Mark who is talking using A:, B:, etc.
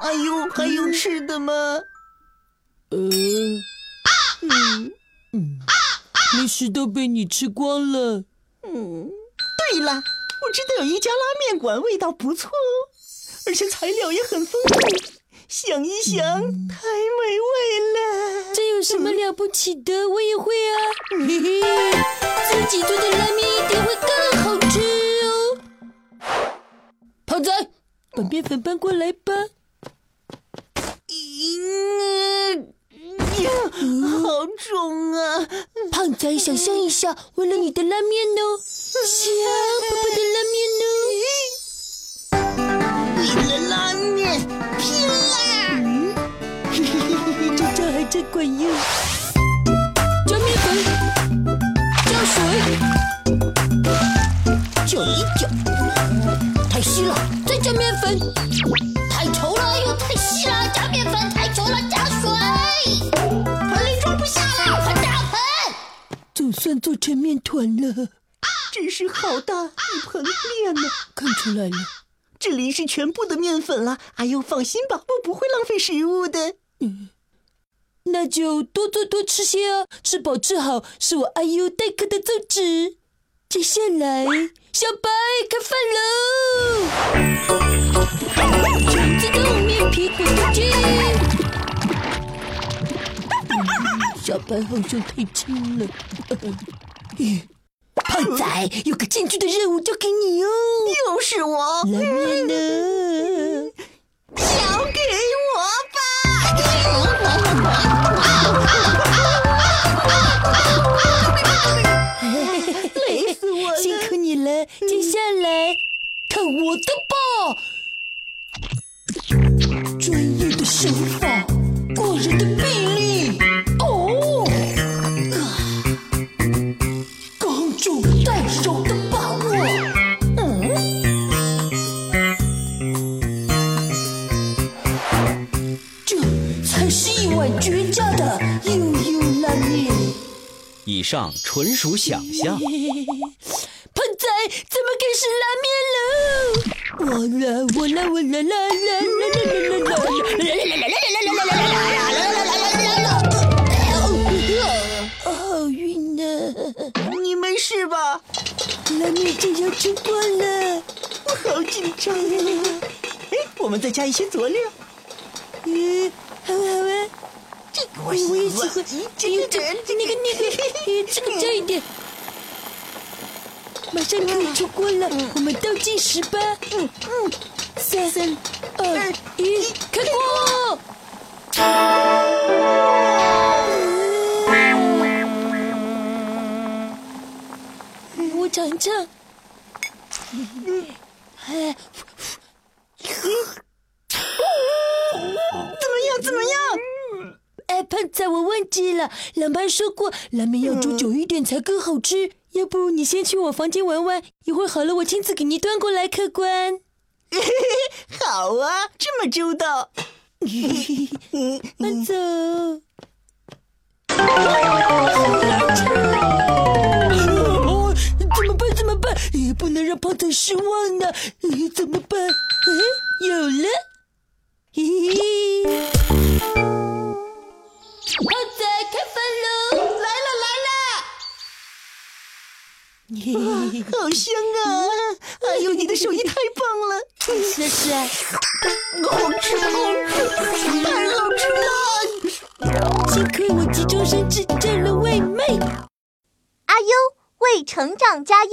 A: 哎呦，还有吃的吗？
B: 呃，嗯嗯，零食都被你吃光了。
A: 嗯，对了，我知道有一家拉面馆，味道不错哦，而且材料也很丰富。想一想，太美味了。
B: 这有什么了不起的？我也会啊！嘿嘿，自己做的拉面一定会更把面粉搬过来吧。
A: 呀，好重啊！
B: 胖仔，想象一下，为了你的拉面哦，香爸爸的
A: 拉面呢？为了拉面，拼
B: 了！嘿嘿嘿嘿，这招还真管用。算做成面团了，
A: 真是好大一盆面呢！
B: 看出来了，
A: 这里是全部的面粉了。哎呦，放心吧，我不会浪费食物的。
B: 嗯，那就多做多吃些啊，吃饱吃好是我阿优待客的宗旨。接下来，小白开饭喽！全自动面皮滚出去。小白好像太轻了。胖仔，有个艰巨的任务交给你哦。
A: 又是我。
B: 来面呢？
A: 交给我吧！累死我了，
B: 辛苦你了。接下来，看我的吧！专业的手法，过人的臂力。
C: 以上纯属想象。
B: 胖仔，怎么开始拉面了？我啦我啦我啦啦啦啦啦啦啦啦啦啦！好晕啊！
A: 你没事吧？
B: 拉面就要吃光了，
A: 我好紧张啊！哎，我们再加一些佐料。
B: 嗯，好好啊。
A: 这个我
B: 我也喜欢。
A: 这个这
B: 那个那个，这个加一点。马上可以出锅了，我们倒计时吧。
A: 嗯嗯，
B: 三、二、一，开锅！我尝尝。哎，
A: 怎么样？怎么样？
B: 哎，胖仔，我忘记了，老妈说过，拉面要煮久一点才更好吃。要不你先去我房间玩玩，一会儿好了，我亲自给你端过来，客官。
A: 好啊，这么周到。
B: 慢走。怎么办？怎么办？也不能让胖仔失望呢。怎么办？
A: 好香啊！哎呦，你的手艺太棒了！
B: 是是啊，
A: 好吃好吃，太好吃了！
B: 幸亏我急中生智，占了外卖。
D: 阿优为成长加油。